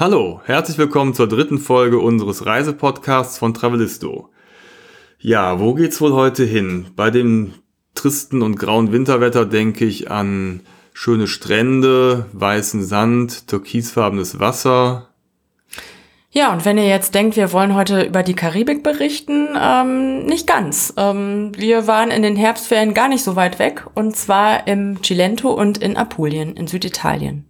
Hallo, herzlich willkommen zur dritten Folge unseres Reisepodcasts von Travelisto. Ja, wo geht's wohl heute hin? Bei dem tristen und grauen Winterwetter denke ich an schöne Strände, weißen Sand, türkisfarbenes Wasser. Ja, und wenn ihr jetzt denkt, wir wollen heute über die Karibik berichten, ähm, nicht ganz. Ähm, wir waren in den Herbstferien gar nicht so weit weg, und zwar im Cilento und in Apulien in Süditalien.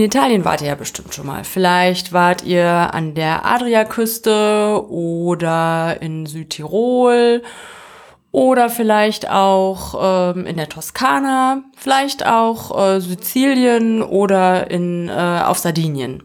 In Italien wart ihr ja bestimmt schon mal. Vielleicht wart ihr an der Adriaküste oder in Südtirol oder vielleicht auch ähm, in der Toskana, vielleicht auch äh, Sizilien oder in, äh, auf Sardinien.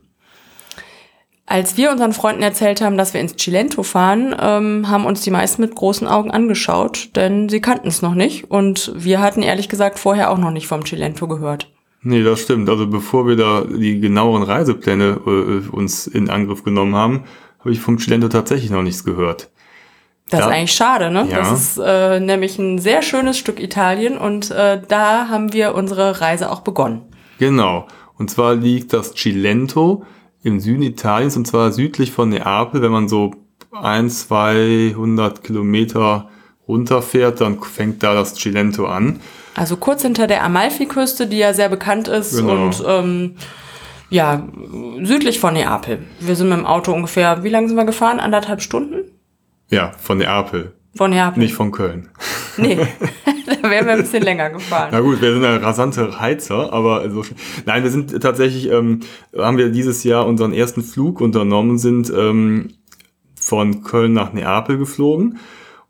Als wir unseren Freunden erzählt haben, dass wir ins Cilento fahren, ähm, haben uns die meisten mit großen Augen angeschaut, denn sie kannten es noch nicht und wir hatten ehrlich gesagt vorher auch noch nicht vom Cilento gehört. Nee, das stimmt. Also bevor wir da die genaueren Reisepläne äh, uns in Angriff genommen haben, habe ich vom Cilento tatsächlich noch nichts gehört. Das ja. ist eigentlich schade, ne? Ja. Das ist äh, nämlich ein sehr schönes Stück Italien und äh, da haben wir unsere Reise auch begonnen. Genau. Und zwar liegt das Cilento im Süden Italiens und zwar südlich von Neapel. Wenn man so ein, 200 Kilometer runterfährt, dann fängt da das Cilento an. Also kurz hinter der Amalfiküste, die ja sehr bekannt ist genau. und ähm, ja, südlich von Neapel. Wir sind mit dem Auto ungefähr, wie lange sind wir gefahren? Anderthalb Stunden? Ja, von Neapel. Von Neapel. Nicht von Köln. Nee, da wären wir ein bisschen länger gefahren. Na gut, wir sind ja rasante Heizer, aber so Nein, wir sind tatsächlich, ähm, haben wir dieses Jahr unseren ersten Flug unternommen, sind ähm, von Köln nach Neapel geflogen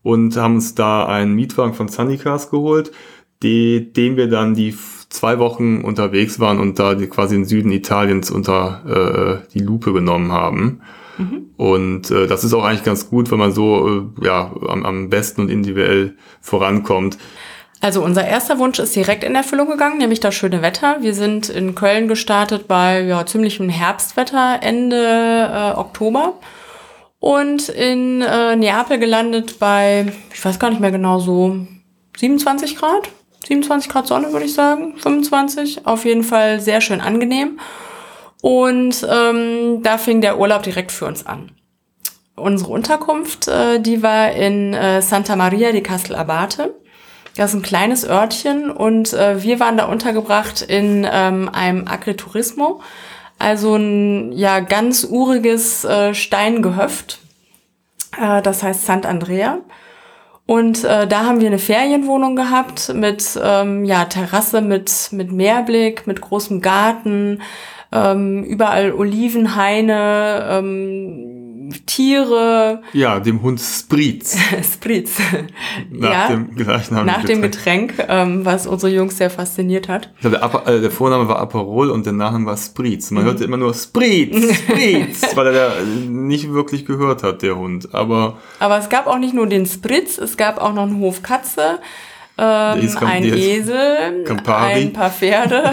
und haben uns da einen Mietwagen von Sunnycars geholt, die, den wir dann die zwei Wochen unterwegs waren und da quasi den Süden Italiens unter äh, die Lupe genommen haben. Mhm. Und äh, das ist auch eigentlich ganz gut, wenn man so äh, ja, am, am besten und individuell vorankommt. Also unser erster Wunsch ist direkt in Erfüllung gegangen, nämlich das schöne Wetter. Wir sind in Köln gestartet bei ja, ziemlichem Herbstwetter Ende äh, Oktober und in äh, Neapel gelandet bei, ich weiß gar nicht mehr genau, so 27 Grad. 27 Grad Sonne würde ich sagen, 25. Auf jeden Fall sehr schön angenehm. Und ähm, da fing der Urlaub direkt für uns an. Unsere Unterkunft, äh, die war in äh, Santa Maria di Castel Abate. Das ist ein kleines Örtchen und äh, wir waren da untergebracht in ähm, einem Agriturismo, also ein ja ganz uriges äh, Steingehöft. Äh, das heißt Sant Andrea. Und äh, da haben wir eine Ferienwohnung gehabt mit ähm, ja Terrasse mit mit Meerblick, mit großem Garten, ähm, überall Olivenhaine, ähm, Tiere. Ja, dem Hund Spritz. Spritz. Nach ja, dem Gleichnamigen Nach dem Getränk, ähm, was unsere Jungs sehr fasziniert hat. Ich glaube, der, äh, der, Vorname war Aperol und der Nachname war Spritz. Man mhm. hörte immer nur Spritz, Spritz, weil er da nicht wirklich gehört hat, der Hund. Aber, Aber es gab auch nicht nur den Spritz, es gab auch noch einen Hof Katze, ähm, ein Esel, Campari. ein paar Pferde.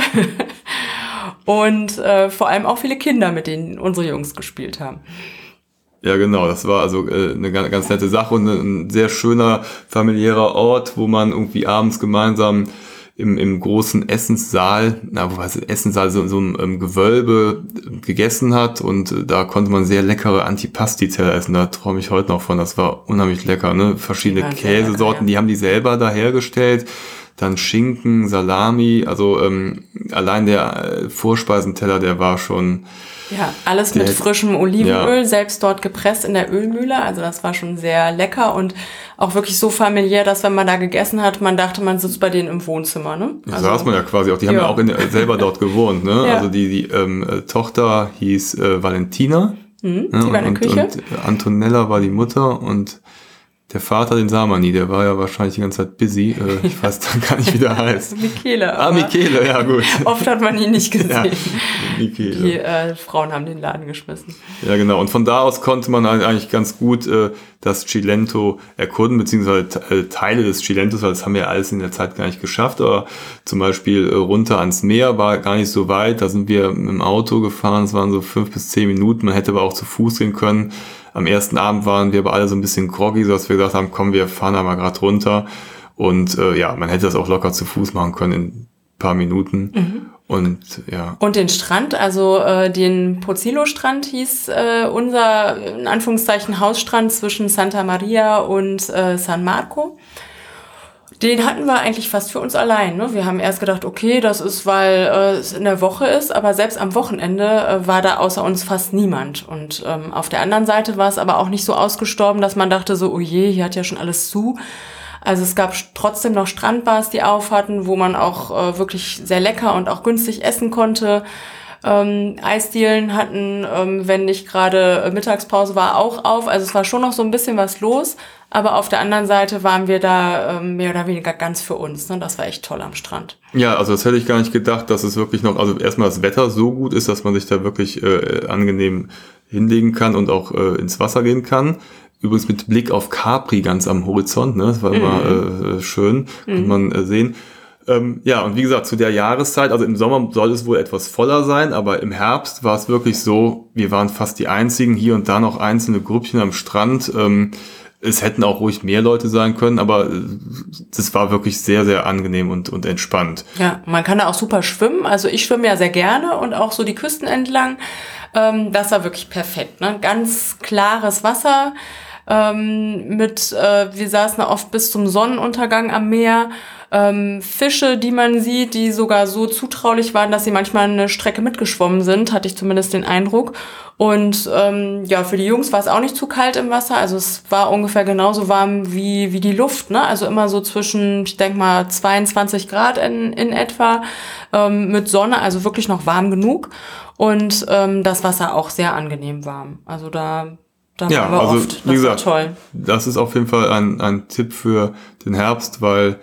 und äh, vor allem auch viele Kinder, mit denen unsere Jungs gespielt haben. Ja, genau. Das war also äh, eine ganz, ganz nette Sache und ein sehr schöner familiärer Ort, wo man irgendwie abends gemeinsam im, im großen Essenssaal, na, wo heißt es, Essenssaal, so, so einem ähm, Gewölbe gegessen hat und äh, da konnte man sehr leckere Antipasti-Teller essen. Da träume ich heute noch von. Das war unheimlich lecker, ne? Verschiedene Käsesorten, lecker, ja. die haben die selber da hergestellt dann Schinken, Salami, also ähm, allein der äh, Vorspeisenteller, der war schon. Ja, alles mit frischem Olivenöl, ja. selbst dort gepresst in der Ölmühle. Also das war schon sehr lecker und auch wirklich so familiär, dass wenn man da gegessen hat, man dachte, man sitzt bei denen im Wohnzimmer. Ne? Also, saß man ja quasi auch. Die haben ja, auch in, selber dort gewohnt. Ne? Ja. Also die, die ähm, äh, Tochter hieß äh, Valentina. Mhm, die ne? war in der Küche. Und Antonella war die Mutter und Der Vater, den sah man nie, der war ja wahrscheinlich die ganze Zeit busy. Äh, ich weiß dann gar nicht, wie der heißt. Michele. Ah, Michele, ja gut. Oft hat man ihn nicht gesehen. Ja, Michele. Die äh, Frauen haben den Laden geschmissen. Ja, genau. Und von da aus konnte man eigentlich ganz gut äh, das Cilento erkunden, beziehungsweise äh, Teile des Cilentos, weil das haben wir alles in der Zeit gar nicht geschafft. Aber zum Beispiel äh, runter ans Meer war gar nicht so weit. Da sind wir mit dem Auto gefahren. Es waren so fünf bis zehn Minuten. Man hätte aber auch zu Fuß gehen können am ersten Abend waren wir aber alle so ein bisschen groggy, sodass wir gesagt haben, komm, wir fahren da mal gerade runter. Und äh, ja, man hätte das auch locker zu Fuß machen können in ein paar Minuten. Mhm. Und ja. Und den Strand, also äh, den Pozzillo-Strand hieß äh, unser, in Anführungszeichen, Hausstrand zwischen Santa Maria und äh, San Marco. Den hatten wir eigentlich fast für uns allein. Ne? Wir haben erst gedacht, okay, das ist, weil äh, es in der Woche ist, aber selbst am Wochenende äh, war da außer uns fast niemand. Und ähm, auf der anderen Seite war es aber auch nicht so ausgestorben, dass man dachte so, oh je, hier hat ja schon alles zu. Also es gab trotzdem noch Strandbars, die auf hatten, wo man auch äh, wirklich sehr lecker und auch günstig essen konnte. Ähm, Eisdielen hatten, ähm, wenn nicht gerade Mittagspause war, auch auf. Also es war schon noch so ein bisschen was los. Aber auf der anderen Seite waren wir da ähm, mehr oder weniger ganz für uns. Ne? Das war echt toll am Strand. Ja, also das hätte ich gar nicht gedacht, dass es wirklich noch, also erstmal das Wetter so gut ist, dass man sich da wirklich äh, angenehm hinlegen kann und auch äh, ins Wasser gehen kann. Übrigens mit Blick auf Capri ganz am Horizont, ne? Das war immer mhm. äh, schön, mhm. kann man äh, sehen. Ähm, ja, und wie gesagt, zu der Jahreszeit, also im Sommer soll es wohl etwas voller sein, aber im Herbst war es wirklich so, wir waren fast die einzigen, hier und da noch einzelne Grüppchen am Strand. Ähm, es hätten auch ruhig mehr Leute sein können, aber das war wirklich sehr, sehr angenehm und, und entspannt. Ja, man kann da auch super schwimmen. Also ich schwimme ja sehr gerne und auch so die Küsten entlang. Ähm, das war wirklich perfekt. Ne? Ganz klares Wasser. Ähm, mit, äh, wir saßen oft bis zum Sonnenuntergang am Meer ähm, Fische, die man sieht, die sogar so zutraulich waren, dass sie manchmal eine Strecke mitgeschwommen sind, hatte ich zumindest den Eindruck. Und ähm, ja, für die Jungs war es auch nicht zu kalt im Wasser. Also es war ungefähr genauso warm wie, wie die Luft. Ne? Also immer so zwischen, ich denke mal, 22 Grad in, in etwa ähm, mit Sonne, also wirklich noch warm genug. Und ähm, das Wasser auch sehr angenehm warm. Also da da ja, also oft. Das wie gesagt, toll. das ist auf jeden Fall ein, ein Tipp für den Herbst, weil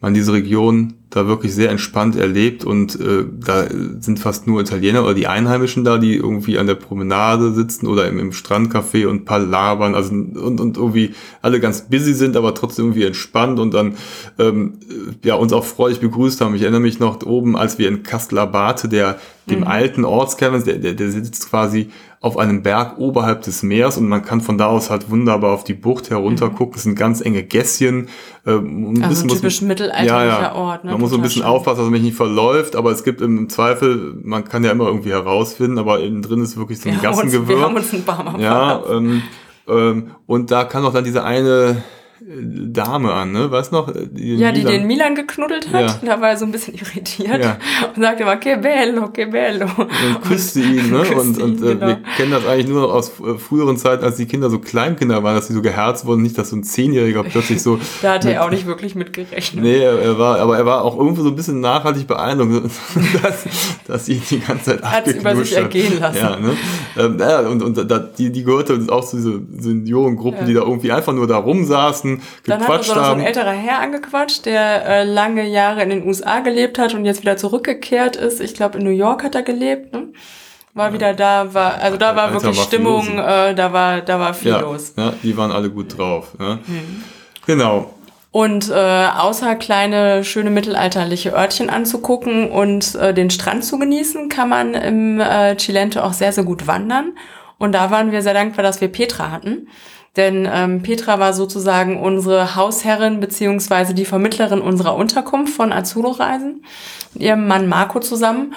man diese Region da wirklich sehr entspannt erlebt und äh, da sind fast nur Italiener oder die Einheimischen da, die irgendwie an der Promenade sitzen oder im, im Strandcafé und paar labern, also und, und irgendwie alle ganz busy sind, aber trotzdem irgendwie entspannt und dann ähm, ja uns auch freudig begrüßt haben. Ich erinnere mich noch oben, als wir in Castel Abate, der dem mhm. alten Ortskern, der, der, der sitzt quasi auf einem Berg oberhalb des Meeres und man kann von da aus halt wunderbar auf die Bucht herunter gucken. Es sind ganz enge Gässchen. Äh, ein also ein typisch mittelalterlicher ja, ja. Ort. Ne? Man muss so ein bisschen schön. aufpassen, dass man mich nicht verläuft, aber es gibt im Zweifel, man kann ja immer irgendwie herausfinden, aber innen drin ist wirklich so ein wir Gassengewirr. wir haben uns ein Barmer Ja, ähm, ähm, und da kann auch dann diese eine Dame an, ne? Weißt noch? Die ja, die Milan. den Milan geknuddelt hat. Ja. Da war er so ein bisschen irritiert ja. und sagte immer, che bello, che bello. Und küsste ihn, ne? Küsste und, ihn, äh, genau. wir kennen das eigentlich nur aus äh, früheren Zeiten, als die Kinder so Kleinkinder waren, dass sie so geherzt wurden, nicht, dass so ein Zehnjähriger plötzlich so. da hat er auch nicht wirklich mit gerechnet. Nee, er, war, aber er war auch irgendwo so ein bisschen nachhaltig beeindruckt, dass, dass sie die ganze Zeit hat über sich ergehen lassen. Ja, ne? Ähm, ja, und, und da, die, die gehörte auch zu diesen Seniorengruppen, ja. die da irgendwie einfach nur da rumsaßen dann hat uns auch so ein älterer Herr angequatscht, der äh, lange Jahre in den USA gelebt hat und jetzt wieder zurückgekehrt ist. Ich glaube, in New York hat er gelebt. Ne? War ja. wieder da, war, also da war wirklich war Stimmung, äh, da war, da war viel ja, los. Ja, die waren alle gut drauf. Ne? Mhm. Genau. Und äh, außer kleine, schöne mittelalterliche Örtchen anzugucken und äh, den Strand zu genießen, kann man im äh, Cilento auch sehr, sehr gut wandern. Und da waren wir sehr dankbar, dass wir Petra hatten. Denn ähm, Petra war sozusagen unsere Hausherrin beziehungsweise die Vermittlerin unserer Unterkunft von Azzurro-Reisen ihrem Mann Marco zusammen.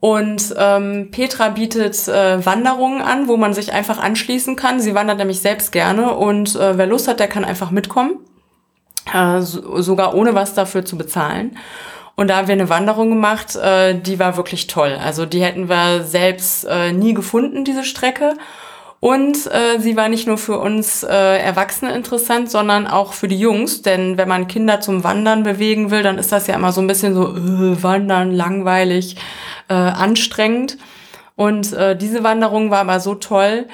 Und ähm, Petra bietet äh, Wanderungen an, wo man sich einfach anschließen kann. Sie wandert nämlich selbst gerne und äh, wer Lust hat, der kann einfach mitkommen, äh, so, sogar ohne was dafür zu bezahlen. Und da haben wir eine Wanderung gemacht, äh, die war wirklich toll. Also die hätten wir selbst äh, nie gefunden, diese Strecke. Und äh, sie war nicht nur für uns äh, Erwachsene interessant, sondern auch für die Jungs. Denn wenn man Kinder zum Wandern bewegen will, dann ist das ja immer so ein bisschen so äh, Wandern, langweilig, äh, anstrengend. Und äh, diese Wanderung war aber so toll,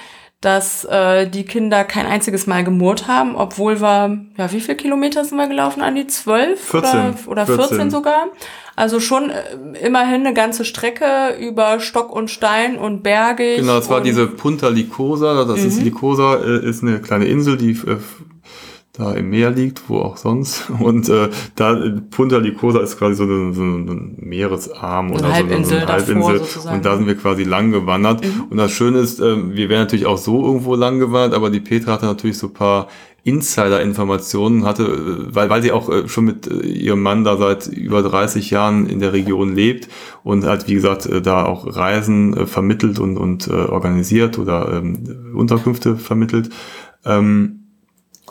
dass äh, die Kinder kein einziges Mal gemurrt haben, obwohl wir, ja, wie viele Kilometer sind wir gelaufen, an die 12 14, oder, oder 14, 14. sogar? Also schon äh, immerhin eine ganze Strecke über Stock und Stein und bergig. Genau, das war diese Punta Licosa. Das ist Licosa, äh, ist eine kleine Insel, die äh, da im Meer liegt, wo auch sonst. Und äh, da Punta Licosa ist quasi so, eine, so ein Meeresarm oder so Halbinsel eine davor Halbinsel. sozusagen. Und da sind wir quasi lang gewandert. Und das Schöne ist, äh, wir wären natürlich auch so irgendwo lang gewandert, aber die Petra hatte natürlich so ein paar Insider-Informationen hatte, äh, weil, weil sie auch äh, schon mit äh, ihrem Mann da seit über 30 Jahren in der Region lebt und hat, wie gesagt, da auch Reisen vermittelt und, und äh, organisiert oder ähm, Unterkünfte vermittelt. Ähm,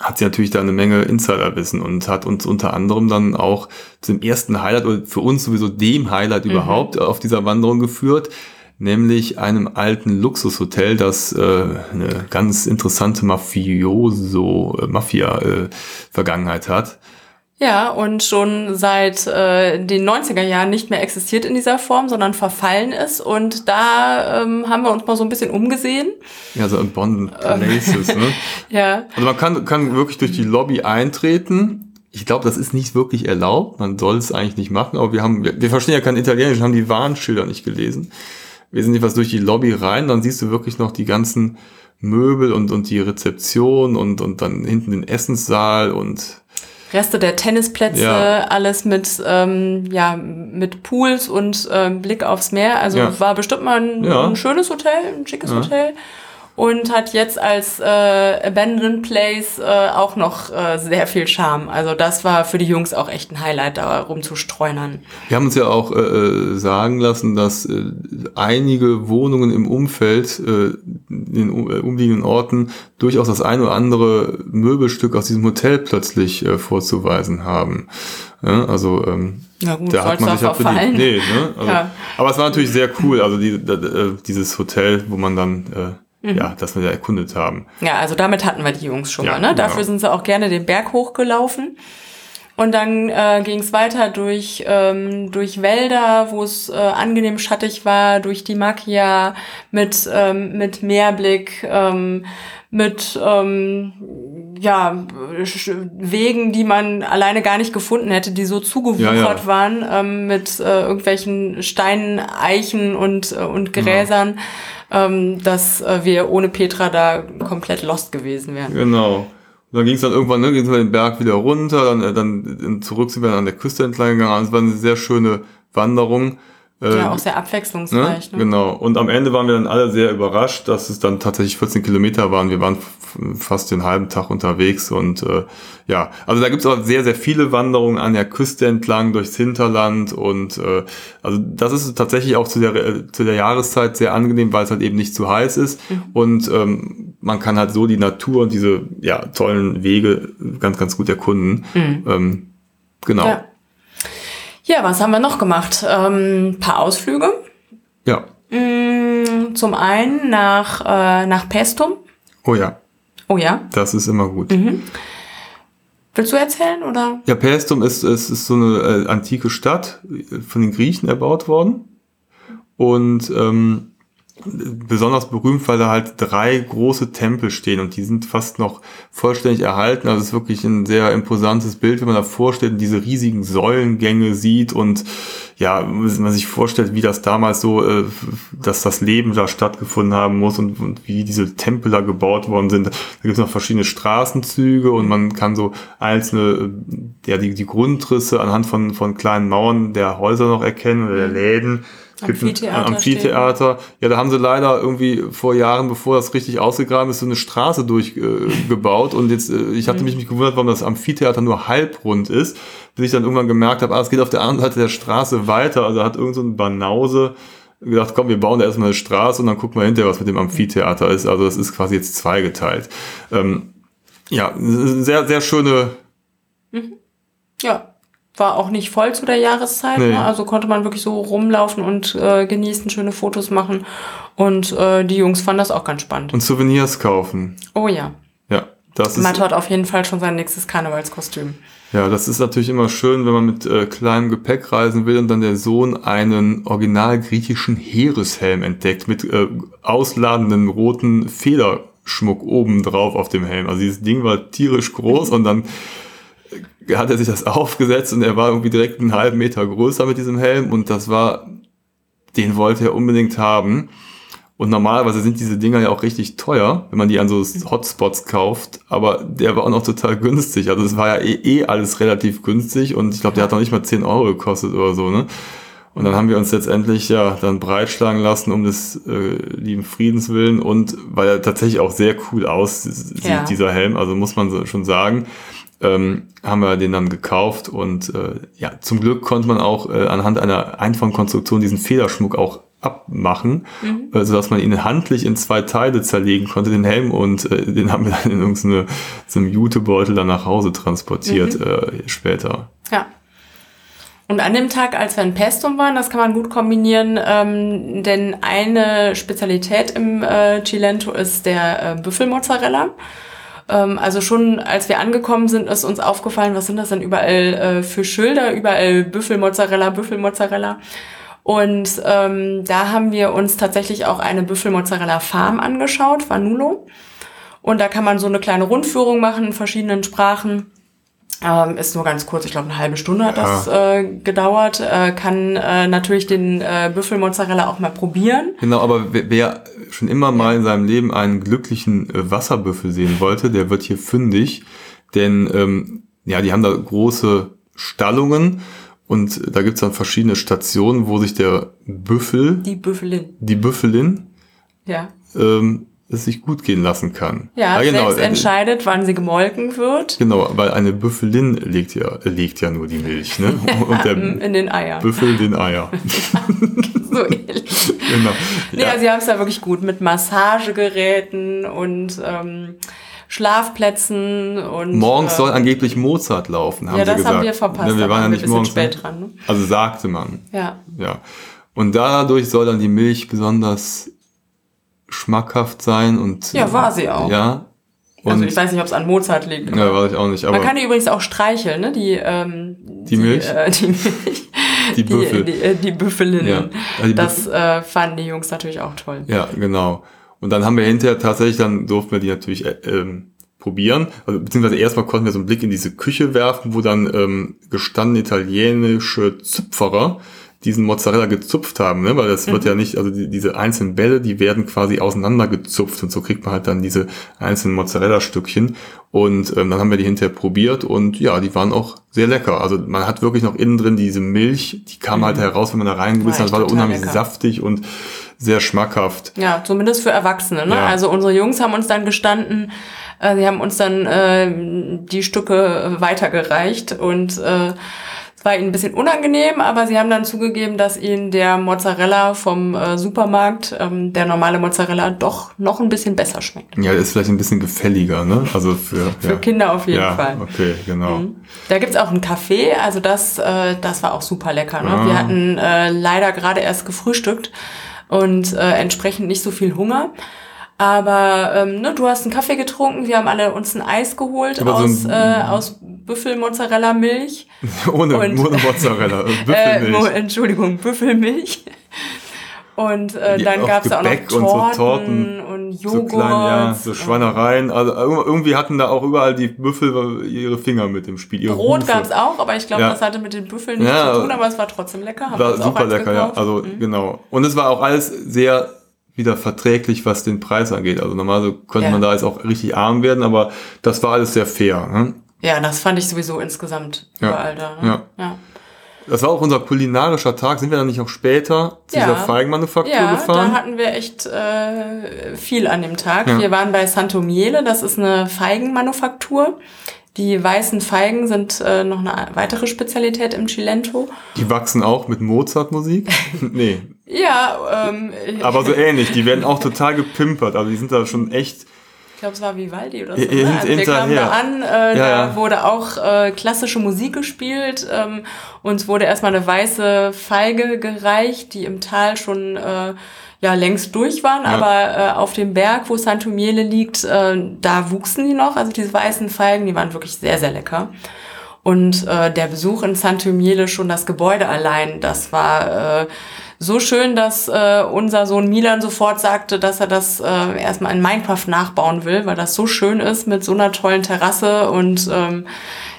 hat sie natürlich da eine Menge Insiderwissen und hat uns unter anderem dann auch zum ersten Highlight oder für uns sowieso dem Highlight überhaupt auf dieser Wanderung geführt, nämlich einem alten Luxushotel, das äh, eine ganz interessante Mafioso, äh, Mafia-Vergangenheit hat. Ja, und schon seit äh, den 90er Jahren nicht mehr existiert in dieser Form, sondern verfallen ist. Und da ähm, haben wir uns mal so ein bisschen umgesehen. Ja, so Abandoned Places, ne? Ja, Also man kann, kann wirklich durch die Lobby eintreten. Ich glaube, das ist nicht wirklich erlaubt. Man soll es eigentlich nicht machen, aber wir haben, wir, wir verstehen ja kein Italienisch, haben die Warnschilder nicht gelesen. Wir sind jedenfalls durch die Lobby rein, dann siehst du wirklich noch die ganzen Möbel und, und die Rezeption und, und dann hinten den Essenssaal und Reste der Tennisplätze, Ja. alles mit, ähm, ja, mit Pools und ähm, Blick aufs Meer. Also Ja. war bestimmt mal ein, ein schönes Hotel, ein schickes. Hotel. Und hat jetzt als äh, Abandoned Place äh, auch noch äh, sehr viel Charme. Also das war für die Jungs auch echt ein Highlight, da rumzustreunern. Wir haben uns ja auch äh, äh, sagen lassen, dass äh, einige Wohnungen im Umfeld, äh, in den äh, umliegenden Orten, durchaus das ein oder andere Möbelstück aus diesem Hotel plötzlich äh, vorzuweisen haben. Ja, also ähm, Ja gut, da hat man sich die, verfallen. nee, ne? also, Ja. Aber es war natürlich sehr cool, also die, da, äh, dieses Hotel, wo man dann, äh, Mhm. ja, das wir ja erkundet haben. Ja, also damit hatten wir die Jungs schon Ja, mal. Ne? genau. Dafür sind sie auch gerne den Berg hochgelaufen. Und dann äh, ging es weiter durch, ähm, durch Wälder, wo es äh, angenehm schattig war, durch die Macchia mit, ähm, mit Meerblick, ähm, mit ähm, ja, Wegen, die man alleine gar nicht gefunden hätte, die so zugewuchert Ja, ja. waren, ähm, mit äh, irgendwelchen Steinen, Eichen und, äh, und Gräsern, ähm, dass äh, wir ohne Petra da komplett lost gewesen wären. Genau. Und dann ging es dann irgendwann, ne, ging es den Berg wieder runter, dann, äh, dann zurück sind wir dann an der Küste entlang gegangen. Also es war eine sehr schöne Wanderung. Äh, Ja, auch sehr Ne? abwechslungsreich. Ne? Genau. Und am Ende waren wir dann alle sehr überrascht, dass es dann tatsächlich 14 Kilometer waren. Wir waren fast den halben Tag unterwegs und äh, ja, also da gibt es auch sehr, sehr viele Wanderungen an der Küste entlang durchs Hinterland und äh, also das ist tatsächlich auch zu der, äh, zu der Jahreszeit sehr angenehm, weil es halt eben nicht zu heiß ist Mhm. und ähm, man kann halt so die Natur und diese ja, tollen Wege ganz, ganz gut erkunden. Ähm, genau. Mhm. Ja. Ja, was haben wir noch gemacht? Ähm, paar Ausflüge. ja. Mm, Zum einen nach, äh, nach Pestum. Oh ja, Oh ja. das ist immer gut. Willst du erzählen oder? Ja, Paestum ist, ist, ist so eine äh, antike Stadt, äh, von den Griechen erbaut worden. Und ähm, besonders berühmt, weil da halt drei große Tempel stehen und die sind fast noch vollständig erhalten. Also es ist wirklich ein sehr imposantes Bild, wenn man davor steht und diese riesigen Säulengänge sieht und ja, wenn man sich vorstellt, wie das damals so, äh, dass das Leben da stattgefunden haben muss und, und wie diese Tempel da gebaut worden sind. Da gibt es noch verschiedene Straßenzüge und man kann so einzelne, äh, ja, die, die Grundrisse anhand von, von kleinen Mauern der Häuser noch erkennen oder der Läden. Amphitheater Amphitheater. Ja, da haben sie leider irgendwie vor Jahren, bevor das richtig ausgegraben ist, so eine Straße durchgebaut. Äh, und jetzt, äh, ich hatte mich nicht gewundert, warum das Amphitheater nur halbrund ist, bis ich dann irgendwann gemerkt habe, ah, es geht auf der anderen Seite der Straße weiter. Also hat irgend so ein Banause gedacht, komm, wir bauen da erstmal eine Straße und dann gucken wir hinterher, was mit dem Amphitheater ist. Also das ist quasi jetzt zweigeteilt. Ähm, ja, sehr, sehr schöne Ja. War auch nicht voll zu der Jahreszeit, Nee. ne? also konnte man wirklich so rumlaufen und äh, genießen, schöne Fotos machen. Und äh, die Jungs fanden das auch ganz spannend. und Souvenirs kaufen. Oh ja. Ja, das ist Mathe hat auf jeden Fall schon sein nächstes Karnevalskostüm. Ja, das ist natürlich immer schön, wenn man mit äh, kleinem Gepäck reisen will und dann der Sohn einen original griechischen Heereshelm entdeckt mit äh, ausladenden roten Schmuck oben drauf auf dem Helm. Also dieses Ding war tierisch groß und dann hat er sich das aufgesetzt und er war irgendwie direkt einen halben Meter größer mit diesem Helm und das war, den wollte er unbedingt haben. Und normalerweise sind diese Dinger ja auch richtig teuer, wenn man die an so Hotspots kauft. Aber der war auch noch total günstig. Also es war ja eh, eh alles relativ günstig und ich glaube, der hat noch nicht mal 10 Euro gekostet oder so, ne? Und dann haben wir uns letztendlich ja dann breitschlagen lassen um des äh, lieben Friedens willen und weil er tatsächlich auch sehr cool aussieht, ja. dieser Helm, also muss man schon sagen, ähm, haben wir den dann gekauft und äh, ja, zum Glück konnte man auch äh, anhand einer einfachen Konstruktion diesen Federschmuck auch abmachen, mhm. äh, sodass man ihn handlich in zwei Teile zerlegen konnte, den Helm, und äh, den haben wir dann in irgendeinem so einem Jutebeutel dann nach Hause transportiert mhm. äh, später. Ja. Und an dem Tag, als wir in Pestum waren, das kann man gut kombinieren, ähm, denn eine Spezialität im äh, Cilento ist der äh, Büffelmozzarella. Ähm, also schon als wir angekommen sind, ist uns aufgefallen, was sind das denn überall äh, für Schilder, überall Büffelmozzarella, Büffelmozzarella. Und ähm, da haben wir uns tatsächlich auch eine Büffelmozzarella Farm angeschaut, Vanulo. Und da kann man so eine kleine Rundführung machen in verschiedenen Sprachen. Ähm, ist nur ganz kurz, ich glaube eine halbe Stunde hat das äh, gedauert. Äh, kann äh, natürlich den äh, Büffelmozzarella auch mal probieren. Genau, aber wer, wer schon immer mal in seinem Leben einen glücklichen äh, Wasserbüffel sehen wollte, der wird hier fündig. Denn ähm, ja, die haben da große Stallungen und da gibt's dann verschiedene Stationen, wo sich der Büffel, die Büffelin, die Büffelin, ja, ähm, es sich gut gehen lassen kann. Ja, ah, genau. selbst entscheidet, wann sie gemolken wird. Genau, weil eine Büffelin legt ja, legt ja nur die Milch, ne? Und der in den Eiern. Büffel den Eier. so ähnlich. Genau. Nee, ja. also sie haben es ja wirklich gut mit Massagegeräten und ähm, Schlafplätzen und. Morgens äh, soll angeblich Mozart laufen, haben ja, sie gesagt. Ja, das haben wir verpasst. Ja, wir waren ja nicht morgens ne? spät dran. Ne? Also sagte man. Ja. Ja. Und dadurch soll dann die Milch besonders schmackhaft sein und. Ja, war sie auch. Ja. Und also ich weiß nicht, ob es an Mozart liegt. Ja, weiß ich auch nicht. Aber Man kann die übrigens auch streicheln, ne? Die, ähm, die, die Milch? Äh, die Milch. Die Büffel. Die, die, äh, die Büffelinnen. Ja. Also das äh, fanden die Jungs natürlich auch toll. Ja, genau. Und dann haben wir hinterher tatsächlich, dann durften wir die natürlich äh, ähm, probieren. Also, beziehungsweise erstmal konnten wir so einen Blick in diese Küche werfen, wo dann ähm, gestandene italienische Zupferer diesen Mozzarella gezupft haben, ne? weil das mhm. wird ja nicht, also die, diese einzelnen Bälle, die werden quasi auseinandergezupft und so kriegt man halt dann diese einzelnen Mozzarella-Stückchen und ähm, dann haben wir die hinterher probiert und ja, die waren auch sehr lecker. Also man hat wirklich noch innen drin diese Milch, die kam halt mhm. halt heraus, wenn man da reingebissen hat, war unheimlich lecker. saftig und sehr schmackhaft. Ja, zumindest für Erwachsene. Ne? Ja. Also unsere Jungs haben uns dann gestanden, äh, sie haben uns dann äh, die Stücke weitergereicht und äh, war ihnen ein bisschen unangenehm, aber sie haben dann zugegeben, dass ihnen der Mozzarella vom äh, Supermarkt, ähm, der normale Mozzarella, doch noch ein bisschen besser schmeckt. Ja, ist vielleicht ein bisschen gefälliger, ne? Also für, für ja. Kinder auf jeden ja, Fall. Okay, genau. Mhm. Da gibt's auch einen Kaffee, also das, äh, das war auch super lecker. Ne? Ah. Wir hatten äh, leider gerade erst gefrühstückt und äh, entsprechend nicht so viel Hunger. Aber ähm, ne, du hast einen Kaffee getrunken, wir haben alle uns ein Eis geholt aus, so äh, aus Büffelmozzarella-Milch. ohne, und, ohne Mozzarella, äh, Büffelmilch. Äh, Entschuldigung, Büffelmilch. Und äh, dann gab es auch noch Torten und, so Torten, und Joghurt. So klein, ja, so Schweinereien. Also irgendwie hatten da auch überall die Büffel ihre Finger mit im Spiel. Ihre Brot gab es auch, aber ich glaube, ja. das hatte mit den Büffeln nichts ja, zu tun, aber es war trotzdem lecker. Haben war super lecker, gekauft. ja. Also mhm. genau. Und es war auch alles sehr wieder verträglich, was den Preis angeht. Also normalerweise könnte ja. man da jetzt auch richtig arm werden, aber das war alles sehr fair. Ne? Ja, das fand ich sowieso insgesamt ja. überall da. Ne? Ja. ja. Das war auch unser kulinarischer Tag. Sind wir dann nicht auch später zu ja. dieser Feigenmanufaktur ja, gefahren? Ja, da hatten wir echt äh, viel an dem Tag. Ja. Wir waren bei Santo Miele, das ist eine Feigenmanufaktur. Die weißen Feigen sind äh, noch eine weitere Spezialität im Cilento. Die wachsen auch mit Mozart-Musik? nee. ja, ähm, aber so ähnlich. Die werden auch total gepimpert. Also die sind da schon echt glaube, es war Vivaldi oder so. Ne? Also wir kamen da an, äh, ja, da wurde auch äh, klassische Musik gespielt. Ähm, uns wurde erstmal eine weiße Feige gereicht, die im Tal schon äh, ja längst durch waren, ja. aber äh, auf dem Berg, wo Santo Miele liegt, äh, da wuchsen die noch. Also diese weißen Feigen, die waren wirklich sehr, sehr lecker. Und äh, der Besuch in Santo Miele, schon das Gebäude allein, das war äh, so schön, dass äh, unser Sohn Milan sofort sagte, dass er das äh, erstmal in Minecraft nachbauen will, weil das so schön ist mit so einer tollen Terrasse und ähm,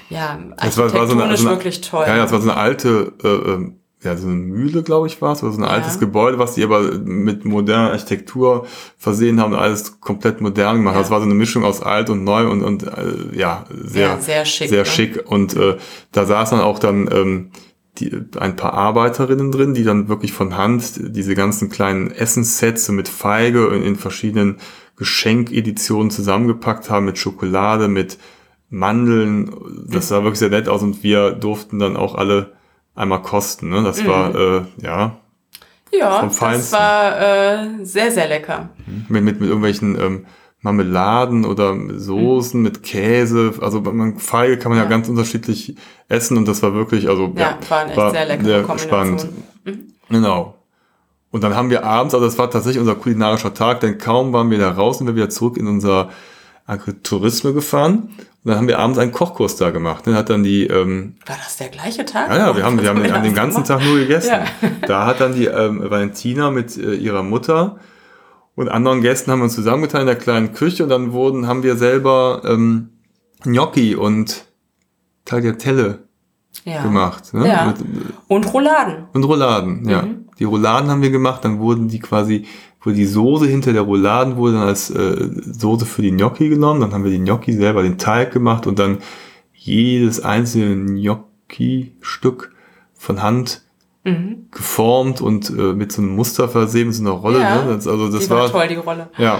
ja, Das war, war so eine, so eine, wirklich toll. Ja, das war so eine alte, äh, ähm, ja, so eine Mühle, glaube ich, war es, oder so ein Ja. altes Gebäude, was die aber mit moderner Architektur versehen haben und alles komplett modern gemacht. Ja. Das war so eine Mischung aus alt und neu und, und äh, ja, sehr, Ja, sehr schick, Sehr ne? schick. Und äh, da saßen dann auch dann ähm, die, ein paar Arbeiterinnen drin, die dann wirklich von Hand diese ganzen kleinen Essenssets so mit Feige in, in verschiedenen Geschenkeditionen zusammengepackt haben, mit Schokolade, mit Mandeln. Das sah wirklich sehr nett aus und wir durften dann auch alle einmal kosten. Ne? Das war, äh, ja, ja, das war äh, sehr, sehr lecker. mit, mit, mit irgendwelchen ähm, Marmeladen oder Soßen mit Käse. Also man, Feige kann man ja. Ja. ganz unterschiedlich essen und das war wirklich, also Ja, waren echt sehr leckere Kombinationen. spannend. Genau. Und dann haben wir abends, also das war tatsächlich unser kulinarischer Tag, denn kaum waren wir da raus und wir wieder zurück in unser Agritourisme gefahren. Und dann haben wir abends einen Kochkurs da gemacht. Dann hat dann die, ähm, War das der gleiche Tag? ja, ja, wir haben, wir haben dem das ganzen gemacht? Tag nur gegessen. Ja. Da hat dann die ähm, Valentina mit äh, ihrer Mutter und anderen Gästen haben wir uns zusammengetan in der kleinen Küche und dann wurden, haben wir selber ähm, Gnocchi und Tagliatelle ja. gemacht. Ne? Ja. Und Rouladen. und Rouladen, ja. Mhm. Die Rouladen haben wir gemacht, dann wurden die quasi, wurde die Soße hinter der Rouladen wurde dann als äh, Soße für die Gnocchi genommen, dann haben wir die Gnocchi selber den Teig gemacht und dann jedes einzelne Gnocchi-Stück von Hand Mhm. geformt und äh, mit so einem Muster versehen, mit so einer Rolle. Ja, ne? das, also das die war, war, toll, die Rolle. ja.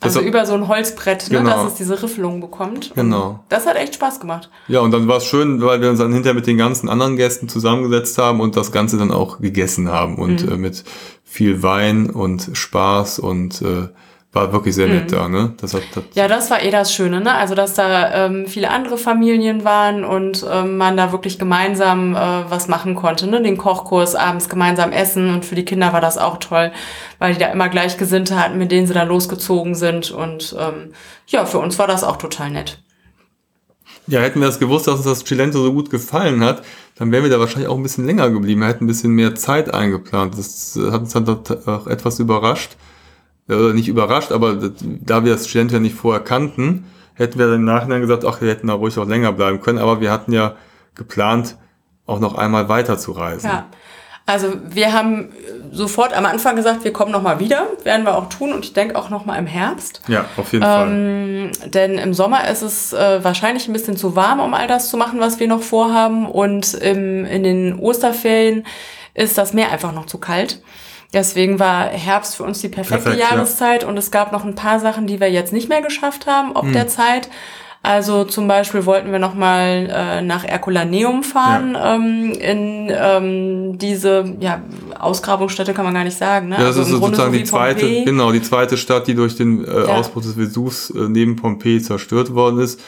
Das Also hat- über so ein Holzbrett, ne, Genau. dass es diese Riffelung bekommt. Genau. Das hat echt Spaß gemacht. ja, und dann war es schön, weil wir uns dann hinterher mit den ganzen anderen Gästen zusammengesetzt haben und das Ganze dann auch gegessen haben und Mhm. äh, mit viel Wein und Spaß und äh, war wirklich sehr nett da, ne? Das hat, das, Mhm. Ja, das war eh das Schöne, ne? Also, dass da ähm, viele andere Familien waren und ähm, man da wirklich gemeinsam äh, was machen konnte, ne? Den Kochkurs abends gemeinsam essen und für die Kinder war das auch toll, weil die da immer Gleichgesinnte hatten, mit denen sie da losgezogen sind und ähm, ja, für uns war das auch total nett. Ja, hätten wir das gewusst, dass uns das Chilento so gut gefallen hat, dann wären wir da wahrscheinlich auch ein bisschen länger geblieben. Wir hätten ein bisschen mehr Zeit eingeplant. Das hat uns dann auch etwas überrascht. Äh, nicht überrascht, aber das, da wir das Chilento ja nicht vorher kannten, hätten wir dann im Nachhinein gesagt, ach, wir hätten da ruhig auch länger bleiben können. Aber wir hatten ja geplant, auch noch einmal weiter zu reisen. Ja. Also wir haben sofort am Anfang gesagt, wir kommen nochmal wieder, werden wir auch tun und ich denke auch nochmal im Herbst. Ja, auf jeden Fall. Ähm, denn im Sommer ist es äh, wahrscheinlich ein bisschen zu warm, um all das zu machen, was wir noch vorhaben. Und im, in den Osterferien ist das Meer einfach noch zu kalt. Deswegen war Herbst für uns die perfekte Perfekt, ja. Jahreszeit und es gab noch ein paar Sachen, die wir jetzt nicht mehr geschafft haben, ob Hm. der Zeit. Also zum Beispiel wollten wir nochmal äh, nach Ercolaneum fahren, ähm, in ähm, diese ja, Ausgrabungsstätte kann man gar nicht sagen. Ne? Ja, das Also ist sozusagen so die zweite, Pompeji. genau, die zweite Stadt, die durch den äh, Ja. Ausbruch des Vesuvs äh, neben Pompeji zerstört worden ist.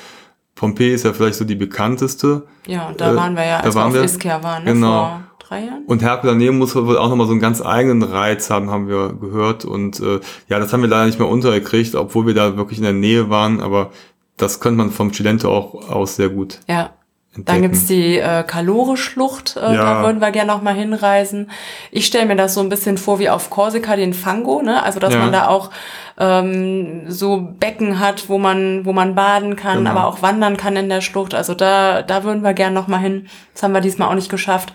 Pompeji ist ja vielleicht so die bekannteste. Ja, und da Äh, waren wir ja, da als waren wir wir. auf Ischia waren, ne? Genau. vor Jahren. Und Herculaneum muss wohl auch nochmal so einen ganz eigenen Reiz haben, haben wir gehört. Und äh, ja, das haben wir leider nicht mehr untergekriegt, obwohl wir da wirklich in der Nähe waren. Aber das könnte man vom Cilento auch aus sehr gut Ja. entdecken. Dann gibt's die äh, Kalore-Schlucht, äh, Ja. da würden wir gerne noch mal hinreisen. Ich stelle mir das so ein bisschen vor wie auf Korsika den Fango, ne? Also dass Ja. man da auch ähm, so Becken hat, wo man, wo man baden kann, Genau. aber auch wandern kann in der Schlucht. Also da, da würden wir gerne noch mal hin. Das haben wir diesmal auch nicht geschafft.